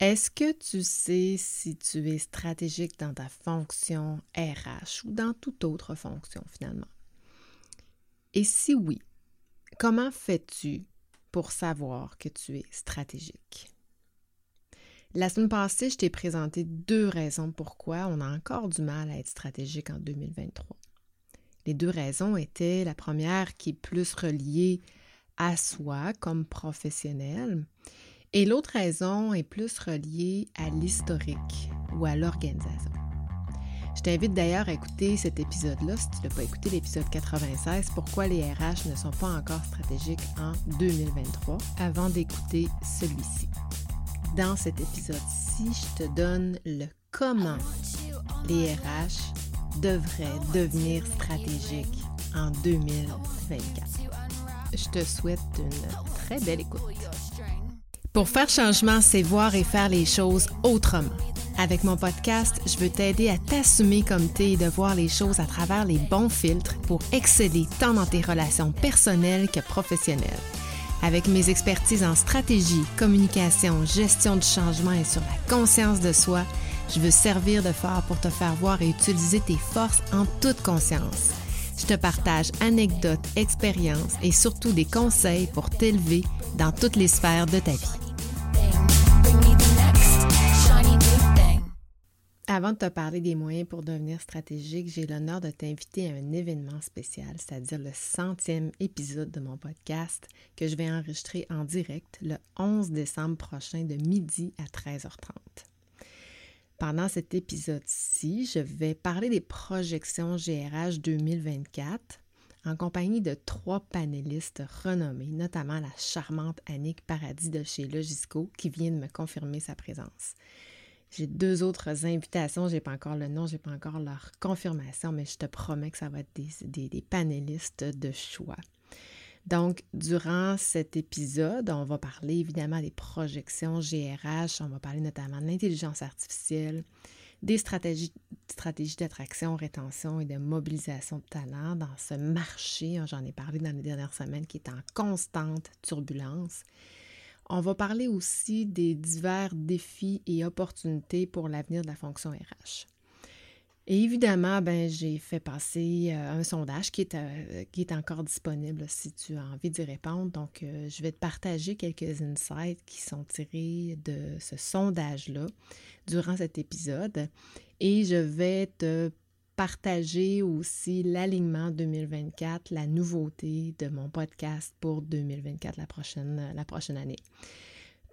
Est-ce que tu sais si tu es stratégique dans ta fonction RH ou dans toute autre fonction finalement? Et si oui, comment fais-tu pour savoir que tu es stratégique? La semaine passée, je t'ai présenté deux raisons pourquoi on a encore du mal à être stratégique en 2023. Les deux raisons étaient la première qui est plus reliée à soi comme professionnel et l'autre raison est plus reliée à l'historique ou à l'organisation. Je t'invite d'ailleurs à écouter cet épisode-là, si tu n'as pas écouté l'épisode 96, pourquoi les RH ne sont pas encore stratégiques en 2023, avant d'écouter celui-ci. Dans cet épisode-ci, je te donne le comment les RH devraient devenir stratégiques en 2024. Je te souhaite une très belle écoute. Pour faire changement, c'est voir et faire les choses autrement. Avec mon podcast, je veux t'aider à t'assumer comme t'es et de voir les choses à travers les bons filtres pour exceller tant dans tes relations personnelles que professionnelles. Avec mes expertises en stratégie, communication, gestion du changement et sur la conscience de soi, je veux servir de phare pour te faire voir et utiliser tes forces en toute conscience. Je te partage anecdotes, expériences et surtout des conseils pour t'élever dans toutes les sphères de ta vie. Avant de te parler des moyens pour devenir stratégique, j'ai l'honneur de t'inviter à un événement spécial, c'est-à-dire le centième épisode de mon podcast que je vais enregistrer en direct le 11 décembre prochain de midi à 13h30. Pendant cet épisode-ci, je vais parler des projections GRH 2024 en compagnie de trois panélistes renommés, notamment la charmante Annick Paradis de chez Logisco qui vient de me confirmer sa présence. J'ai deux autres invitations, je n'ai pas encore le nom, je n'ai pas encore leur confirmation, mais je te promets que ça va être des, panélistes de choix. Donc, durant cet épisode, on va parler évidemment des projections GRH, on va parler notamment de l'intelligence artificielle, des stratégies, stratégies d'attraction, rétention et de mobilisation de talent dans ce marché, j'en ai parlé dans les dernières semaines, qui est en constante turbulence. On va parler aussi des divers défis et opportunités pour l'avenir de la fonction RH. Et évidemment, ben, j'ai fait passer euh, un sondage qui est, euh, qui est encore disponible si tu as envie d'y répondre. Donc, euh, je vais te partager quelques insights qui sont tirés de ce sondage-là durant cet épisode. Et je vais te partager aussi l'alignement 2024, la nouveauté de mon podcast pour 2024, la prochaine, la prochaine année.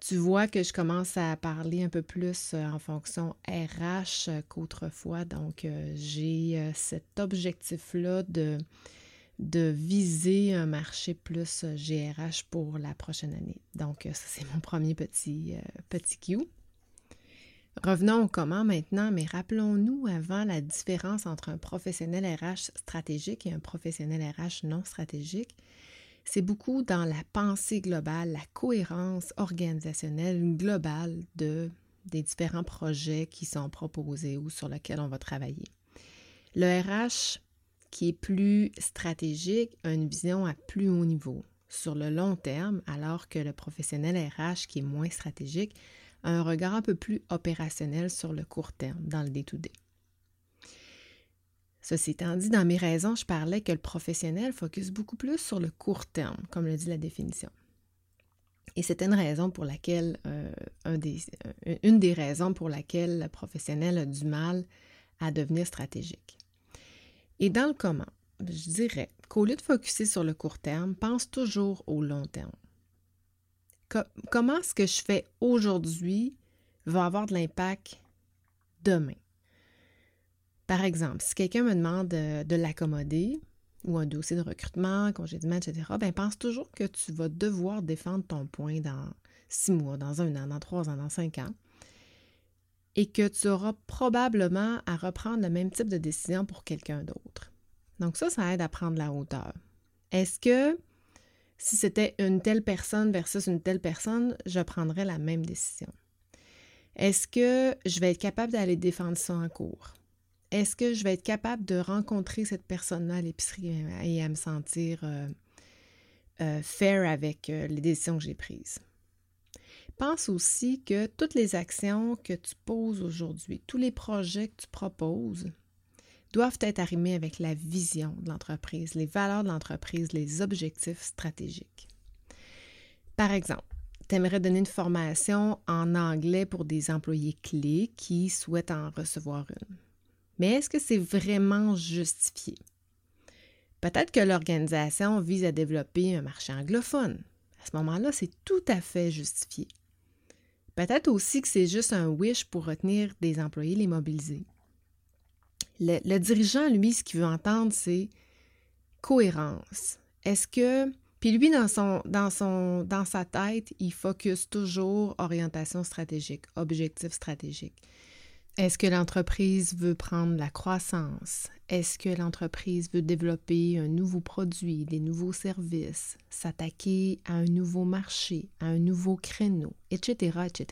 Tu vois que je commence à parler un peu plus euh, en fonction RH euh, qu'autrefois. Donc, euh, j'ai cet objectif-là de, de viser un marché plus GRH pour la prochaine année. Donc, ça, c'est mon premier petit, petit cue. Revenons au comment maintenant, mais rappelons-nous avant la différence entre un professionnel RH stratégique et un professionnel RH non stratégique c'est beaucoup dans la pensée globale, la cohérence organisationnelle globale de, des différents projets qui sont proposés ou sur lesquels on va travailler. Le RH qui est plus stratégique a une vision à plus haut niveau, sur le long terme, alors que le professionnel RH qui est moins stratégique un regard un peu plus opérationnel sur le court terme, dans le day-to-day. day to day Ceci étant dit, dans mes raisons, je parlais que le professionnel focus beaucoup plus sur le court terme, comme le dit la définition. Et c'était une raison pour laquelle, euh, euh, une des raisons pour laquelle le professionnel a du mal à devenir stratégique. Et dans le comment, je dirais qu'au lieu de focuser sur le court terme, pense toujours au long terme. Comment ce que je fais aujourd'hui va avoir de l'impact demain? Par exemple, si quelqu'un me demande de, l'accommoder ou un dossier de recrutement, congédiement, etc., ben pense toujours que tu vas devoir défendre ton point dans six mois, dans un an, dans trois ans, dans cinq ans, et que tu auras probablement à reprendre le même type de décision pour quelqu'un d'autre. Donc ça, ça aide à prendre la hauteur. Est-ce que si c'était une telle personne versus une telle personne, je prendrais la même décision? Est-ce que je vais être capable d'aller défendre ça en cours? est-ce que je vais être capable de rencontrer cette personne-là à l'épicerie et à me sentir euh, euh, fair avec euh, les décisions que j'ai prises? pense aussi que toutes les actions que tu poses aujourd'hui, tous les projets que tu proposes, doivent être arrimés avec la vision de l'entreprise, les valeurs de l'entreprise, les objectifs stratégiques. Par exemple, tu aimerais donner une formation en anglais pour des employés clés qui souhaitent en recevoir une. Mais est-ce que c'est vraiment justifié? Peut-être que l'organisation vise à développer un marché anglophone. À ce moment-là, c'est tout à fait justifié. Peut-être aussi que c'est juste un wish pour retenir des employés, les mobiliser. Le, dirigeant, lui, ce qu'il veut entendre, c'est cohérence. Est-ce que. Puis lui, dans, son, dans, son, dans sa tête, il focus toujours orientation stratégique, objectif stratégique. Est-ce que l'entreprise veut prendre la croissance? Est-ce que l'entreprise veut développer un nouveau produit, des nouveaux services, s'attaquer à un nouveau marché, à un nouveau créneau, etc., etc.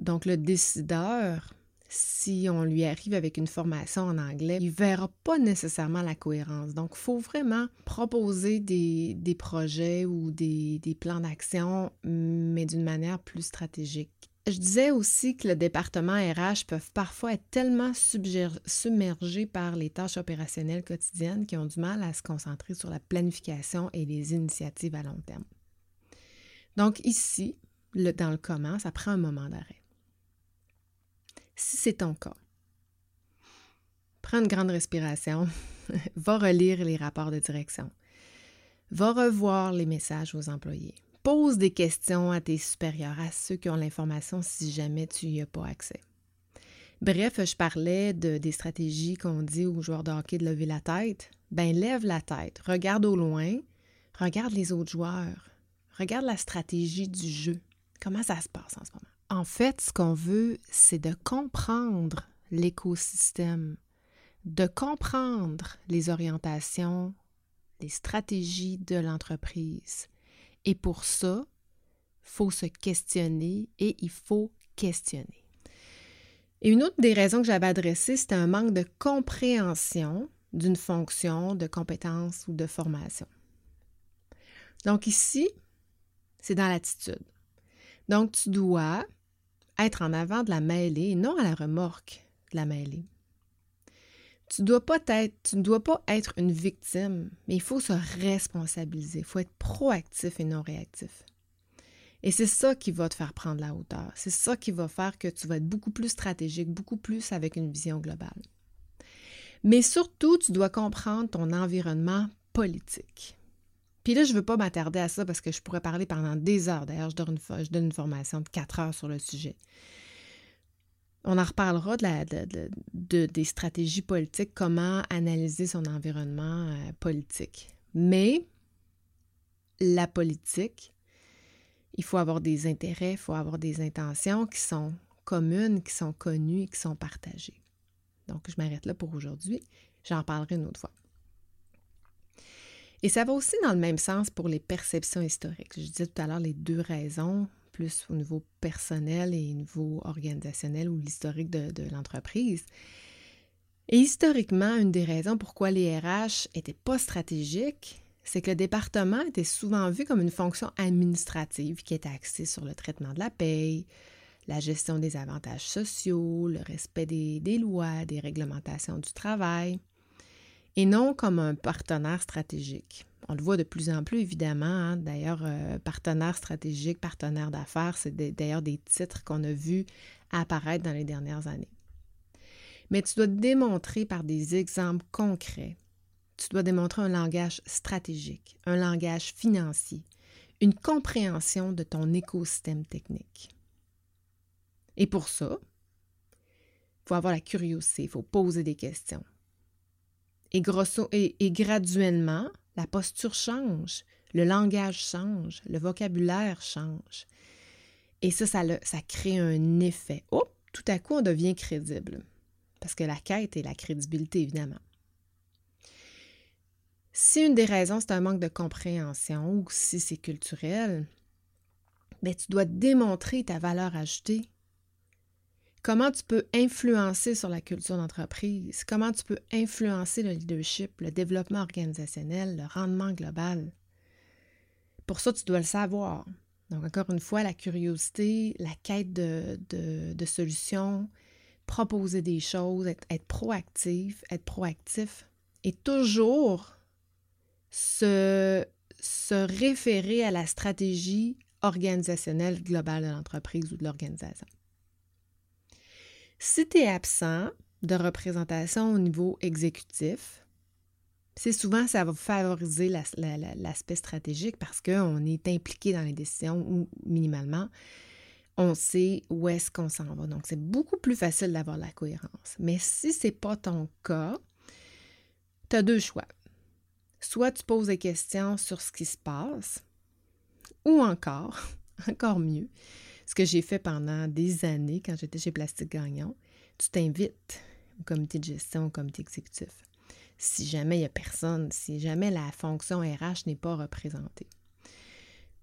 Donc le décideur, si on lui arrive avec une formation en anglais, il ne verra pas nécessairement la cohérence. Donc, il faut vraiment proposer des, projets ou des, plans d'action, mais d'une manière plus stratégique. Je disais aussi que le département RH peuvent parfois être tellement submergés par les tâches opérationnelles quotidiennes qu'ils ont du mal à se concentrer sur la planification et les initiatives à long terme. Donc ici, dans le comment, ça prend un moment d'arrêt. Si c'est ton cas, prends une grande respiration, va relire les rapports de direction, va revoir les messages aux employés, pose des questions à tes supérieurs, à ceux qui ont l'information si jamais tu n'y as pas accès. Bref, je parlais de, des stratégies qu'on dit aux joueurs de hockey de lever la tête. Ben, lève la tête, regarde au loin, regarde les autres joueurs, regarde la stratégie du jeu. Comment ça se passe en ce moment? En fait, ce qu'on veut, c'est de comprendre l'écosystème, de comprendre les orientations, les stratégies de l'entreprise. Et pour ça, il faut se questionner et il faut questionner. Et une autre des raisons que j'avais adressées, c'était un manque de compréhension d'une fonction, de compétence ou de formation. Donc ici, c'est dans l'attitude. Donc tu dois être en avant de la mêlée et non à la remorque de la mêlée. Tu, dois ne dois pas être une victime, mais il faut se responsabiliser. Il faut être proactif et non réactif. Et c'est ça qui va te faire prendre la hauteur. C'est ça qui va faire que tu vas être beaucoup plus stratégique, beaucoup plus avec une vision globale. Mais surtout, tu dois comprendre ton environnement politique. Puis là, je ne veux pas m'attarder à ça parce que je pourrais parler pendant des heures. D'ailleurs, je, donne une, formation de quatre heures sur le sujet. On en reparlera de des stratégies politiques, comment analyser son environnement euh, politique. Mais la politique, il faut avoir des intérêts, il faut avoir des intentions qui sont communes, qui sont connues qui sont partagées. Donc, je m'arrête là pour aujourd'hui. J'en parlerai une autre fois. Et ça va aussi dans le même sens pour les perceptions historiques. Je disais tout à l'heure les deux raisons, plus au niveau personnel et au niveau organisationnel ou l'historique de, l'entreprise. Et historiquement, une des raisons pourquoi les RH n'étaient pas stratégiques, c'est que le département était souvent vu comme une fonction administrative qui était axée sur le traitement de la paye, la gestion des avantages sociaux, le respect des lois, des réglementations du travail et non comme un partenaire stratégique. On le voit de plus en plus, évidemment. Hein. D'ailleurs, euh, partenaire stratégique, partenaire d'affaires, c'est d'ailleurs des titres qu'on a vus apparaître dans les dernières années. Mais tu dois démontrer par des exemples concrets. Tu dois démontrer un langage stratégique, un langage financier, une compréhension de ton écosystème technique. Et pour ça, il faut avoir la curiosité, il faut poser des questions. Et, graduellement, la posture change, le langage change, le vocabulaire change. Et ça, ça, ça crée un effet. Oh, tout à coup, on devient crédible. Parce que la quête est la crédibilité, évidemment. Si une des raisons, c'est un manque de compréhension ou si c'est culturel, bien, tu dois démontrer ta valeur ajoutée comment tu peux influencer sur la culture d'entreprise, comment tu peux influencer le leadership, le développement organisationnel, le rendement global? Pour ça, tu dois le savoir. Donc, encore une fois, la curiosité, la quête de, solutions, proposer des choses, être, être, proactif, être proactif et toujours se, se référer à la stratégie organisationnelle globale de l'entreprise ou de l'organisation. Si tu es absent de représentation au niveau exécutif, c'est souvent, ça va favoriser l'aspect stratégique parce qu'on est impliqué dans les décisions ou minimalement, on sait où est-ce qu'on s'en va. Donc, c'est beaucoup plus facile d'avoir la cohérence. Mais si ce n'est pas ton cas, tu as deux choix. Soit tu poses des questions sur ce qui se passe, ou encore, encore mieux, ce que j'ai fait pendant des années quand j'étais chez Plastique Gagnon, tu t'invites au comité de gestion, au comité exécutif si jamais il n'y a personne, si jamais la fonction RH n'est pas représentée.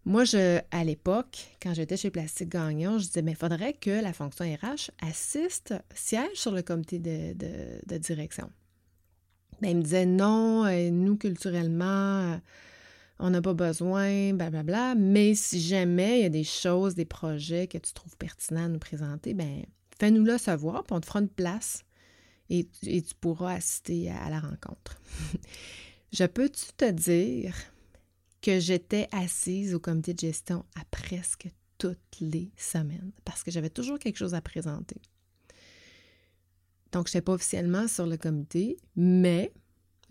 Moi, je, à l'époque, quand j'étais chez Plastique Gagnon, je disais, mais il faudrait que la fonction RH assiste, siège sur le comité de, direction. Ben, il me disait, non, euh, nous, culturellement, euh, on n'a pas besoin, blablabla, bla, bla, mais si jamais il y a des choses, des projets que tu trouves pertinents à nous présenter, ben fais-nous-le savoir, puis on te fera une place et, tu pourras assister à, la rencontre. Je peux-tu te dire que j'étais assise au comité de gestion à presque toutes les semaines? Parce que j'avais toujours quelque chose à présenter. Donc, je n'étais pas officiellement sur le comité, mais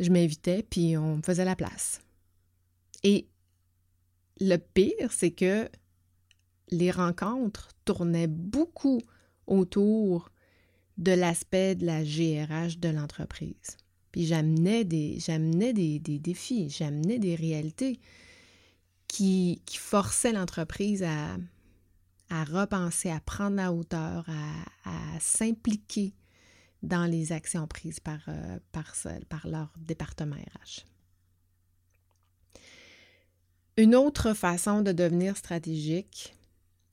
je m'invitais puis on me faisait la place. Et le pire, c'est que les rencontres tournaient beaucoup autour de l'aspect de la GRH de l'entreprise. Puis j'amenais des, j'amenais des, défis, j'amenais des réalités qui, forçaient l'entreprise à, repenser, à prendre la hauteur, à, s'impliquer dans les actions prises par, euh, par, par leur département RH. Une autre façon de devenir stratégique,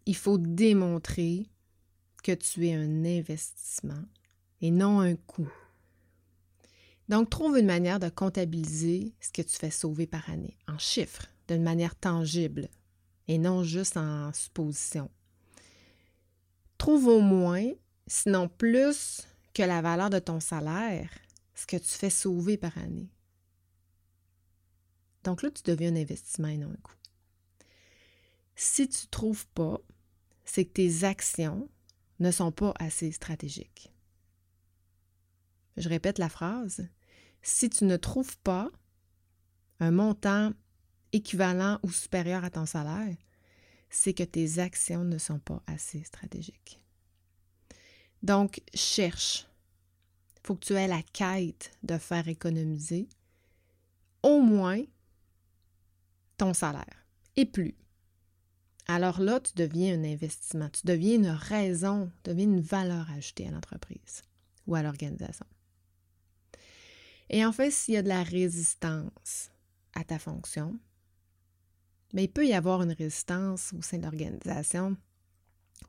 il faut démontrer que tu es un investissement et non un coût. Donc, trouve une manière de comptabiliser ce que tu fais sauver par année en chiffres, d'une manière tangible et non juste en supposition. Trouve au moins, sinon plus que la valeur de ton salaire, ce que tu fais sauver par année. Donc là, tu deviens un investissement et non un coût. Si tu ne trouves pas, c'est que tes actions ne sont pas assez stratégiques. Je répète la phrase. Si tu ne trouves pas un montant équivalent ou supérieur à ton salaire, c'est que tes actions ne sont pas assez stratégiques. Donc, cherche. Il faut que tu aies la quête de faire économiser au moins ton salaire et plus alors là, tu deviens un investissement, tu deviens une raison, tu deviens une valeur ajoutée à l'entreprise ou à l'organisation. Et en fait, s'il y a de la résistance à ta fonction, mais il peut y avoir une résistance au sein de l'organisation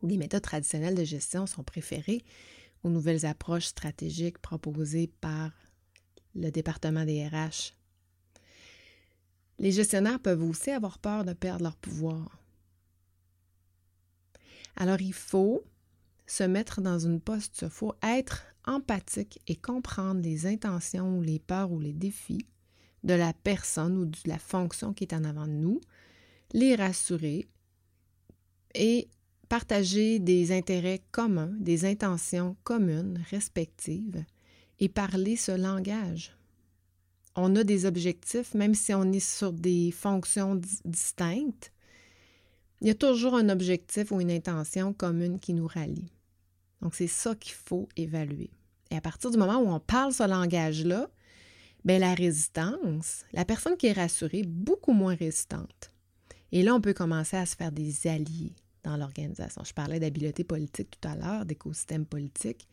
où les méthodes traditionnelles de gestion sont préférées aux nouvelles approches stratégiques proposées par le département des RH. Les gestionnaires peuvent aussi avoir peur de perdre leur pouvoir alors, il faut se mettre dans une posture, il faut être empathique et comprendre les intentions ou les peurs ou les défis de la personne ou de la fonction qui est en avant de nous, les rassurer et partager des intérêts communs, des intentions communes, respectives, et parler ce langage. On a des objectifs, même si on est sur des fonctions distinctes, il y a toujours un objectif ou une intention commune qui nous rallie. Donc, c'est ça qu'il faut évaluer. Et à partir du moment où on parle ce langage-là, bien, la résistance, la personne qui est rassurée, beaucoup moins résistante. Et là, on peut commencer à se faire des alliés dans l'organisation. Je parlais d'habileté politique tout à l'heure, d'écosystème politique.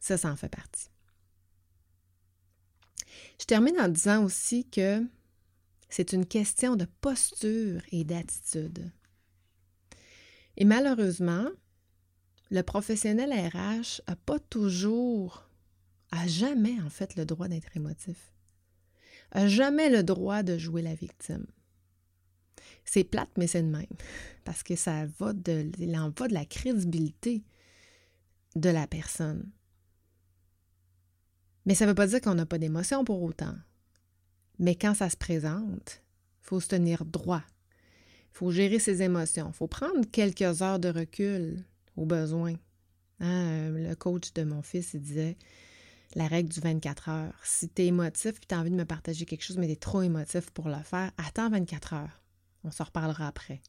Ça, ça en fait partie. Je termine en disant aussi que c'est une question de posture et d'attitude. Et malheureusement, le professionnel RH n'a pas toujours, a jamais en fait le droit d'être émotif, a jamais le droit de jouer la victime. C'est plate, mais c'est de même. Parce que ça de, en va de la crédibilité de la personne. Mais ça ne veut pas dire qu'on n'a pas d'émotion pour autant. Mais quand ça se présente, il faut se tenir droit. Il faut gérer ses émotions. Il faut prendre quelques heures de recul au besoin. Hein, le coach de mon fils, il disait la règle du 24 heures. Si tu es émotif et tu as envie de me partager quelque chose, mais tu es trop émotif pour le faire, attends 24 heures. On s'en reparlera après.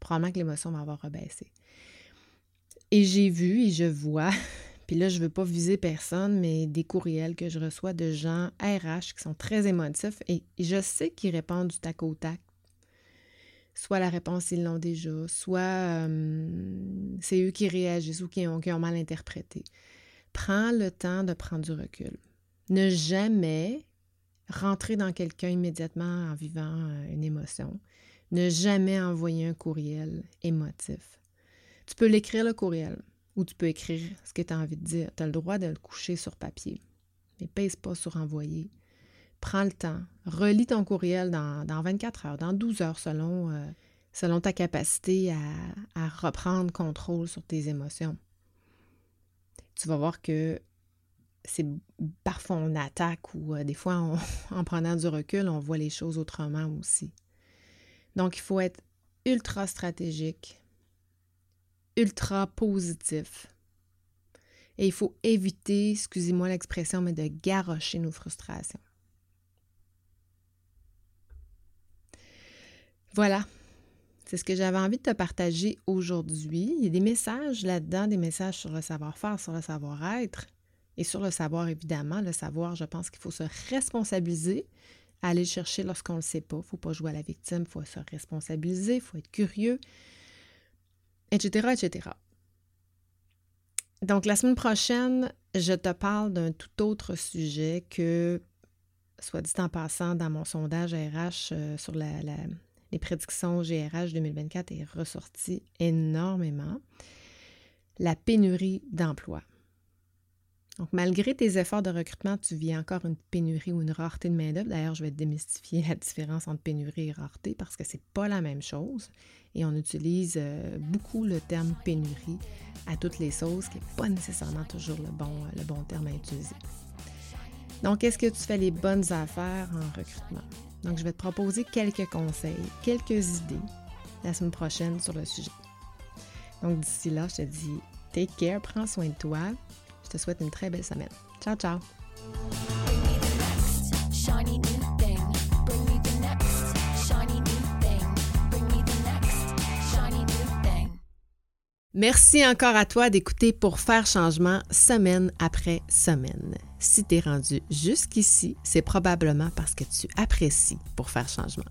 Probablement que l'émotion va avoir rebaissé. Et j'ai vu et je vois, puis là, je ne veux pas viser personne, mais des courriels que je reçois de gens RH qui sont très émotifs et je sais qu'ils répondent du tac au tac. Soit la réponse, ils l'ont déjà, soit euh, c'est eux qui réagissent ou qui ont, qui ont mal interprété. Prends le temps de prendre du recul. Ne jamais rentrer dans quelqu'un immédiatement en vivant euh, une émotion. Ne jamais envoyer un courriel émotif. Tu peux l'écrire le courriel ou tu peux écrire ce que tu as envie de dire. Tu as le droit de le coucher sur papier. Mais pèse pas sur envoyer. Prends le temps. Relis ton courriel dans, 24 heures, dans 12 heures selon, euh, selon ta capacité à, reprendre contrôle sur tes émotions. Tu vas voir que c'est parfois on attaque ou euh, des fois en prenant du recul, on voit les choses autrement aussi. Donc il faut être ultra stratégique, ultra positif. Et il faut éviter, excusez-moi l'expression, mais de garrocher nos frustrations. Voilà, c'est ce que j'avais envie de te partager aujourd'hui. Il y a des messages là-dedans, des messages sur le savoir-faire, sur le savoir-être et sur le savoir, évidemment. Le savoir, je pense qu'il faut se responsabiliser, aller le chercher lorsqu'on ne le sait pas. Il ne faut pas jouer à la victime, il faut se responsabiliser, il faut être curieux, etc., etc. Donc, la semaine prochaine, je te parle d'un tout autre sujet que, soit dit en passant, dans mon sondage RH euh, sur la, les prédictions GRH 2024 est ressorti énormément. La pénurie d'emploi. Donc, malgré tes efforts de recrutement, tu vis encore une pénurie ou une rareté de main-d'œuvre. D'ailleurs, je vais démystifier la différence entre pénurie et rareté parce que ce n'est pas la même chose. Et on utilise euh, beaucoup le terme pénurie à toutes les sauces, qui n'est pas nécessairement toujours le bon, le bon terme à utiliser. Donc, est-ce que tu fais les bonnes affaires en recrutement? Donc, je vais te proposer quelques conseils, quelques idées la semaine prochaine sur le sujet. Donc, d'ici là, je te dis take care, prends soin de toi te souhaite une très belle semaine. Ciao, ciao! Merci encore à toi d'écouter pour faire changement semaine après semaine. Si tu es rendu jusqu'ici, c'est probablement parce que tu apprécies pour faire changement.